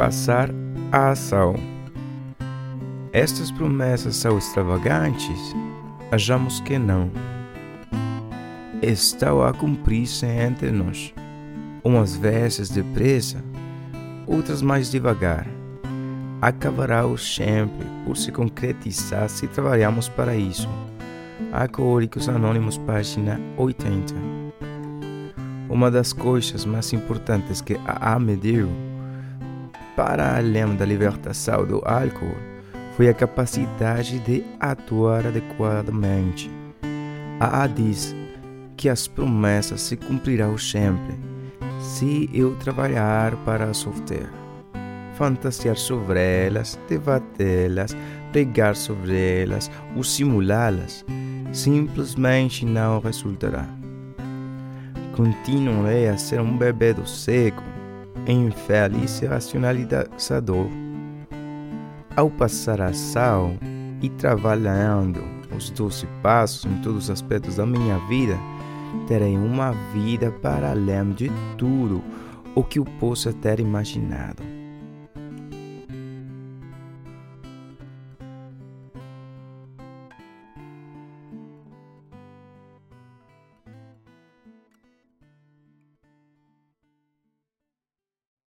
passar à ação. Estas promessas são extravagantes? Achamos que não. Estão a cumprir-se entre nós, umas vezes depressa, outras mais devagar. Acabará sempre por se concretizar se trabalharmos para isso. Alcoólicos Anônimos, página 80. Uma das coisas mais importantes que a me deu, para além da libertação do álcool, foi a capacidade de atuar adequadamente. A diz que as promessas se cumprirão sempre, se eu trabalhar para solter. Fantasiar sobre elas, debatê-las, pregar sobre elas ou simulá-las, simplesmente não resultará. Continuarei a ser um bebê do cego, infeliz racionalizador ao passar a ação e trabalhando os doze passos em todos os aspectos da minha vida, terei uma vida para além de tudo o que eu possa ter imaginado.